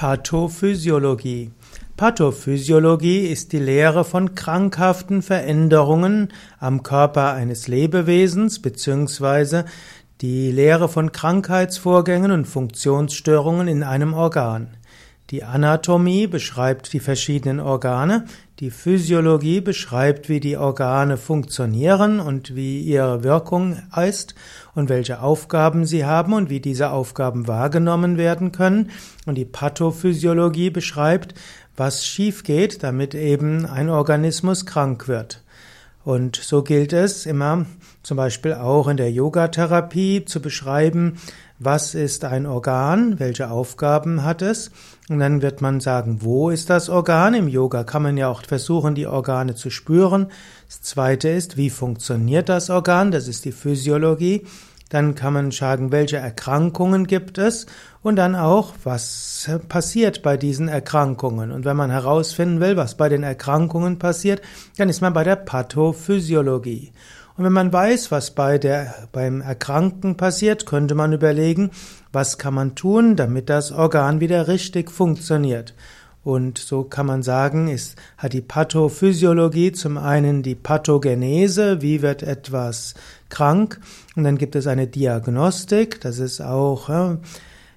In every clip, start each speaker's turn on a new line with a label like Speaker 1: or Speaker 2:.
Speaker 1: Pathophysiologie. Pathophysiologie ist die Lehre von krankhaften Veränderungen am Körper eines Lebewesens beziehungsweise die Lehre von Krankheitsvorgängen und Funktionsstörungen in einem Organ. Die Anatomie beschreibt die verschiedenen Organe, die Physiologie beschreibt, wie die Organe funktionieren und wie ihre Wirkung ist und welche Aufgaben sie haben und wie diese Aufgaben wahrgenommen werden können. Und die Pathophysiologie beschreibt, was schief geht, damit eben ein Organismus krank wird. Und so gilt es immer zum Beispiel auch in der Yogatherapie zu beschreiben, was ist ein Organ, welche Aufgaben hat es. Und dann wird man sagen, wo ist das Organ? Im Yoga kann man ja auch versuchen, die Organe zu spüren. Das zweite ist, wie funktioniert das Organ? Das ist die Physiologie. Dann kann man sagen, welche Erkrankungen gibt es und dann auch, was passiert bei diesen Erkrankungen. Und wenn man herausfinden will, was bei den Erkrankungen passiert, dann ist man bei der Pathophysiologie. Und wenn man weiß, was bei der, beim Erkranken passiert, könnte man überlegen, was kann man tun, damit das Organ wieder richtig funktioniert. Und so kann man sagen, ist, hat die Pathophysiologie zum einen die Pathogenese, wie wird etwas krank, und dann gibt es eine Diagnostik, das ist auch,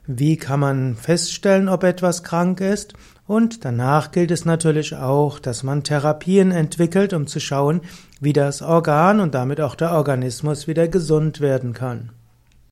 Speaker 1: wie kann man feststellen, ob etwas krank ist, und danach gilt es natürlich auch, dass man Therapien entwickelt, um zu schauen, wie das Organ und damit auch der Organismus wieder gesund werden kann.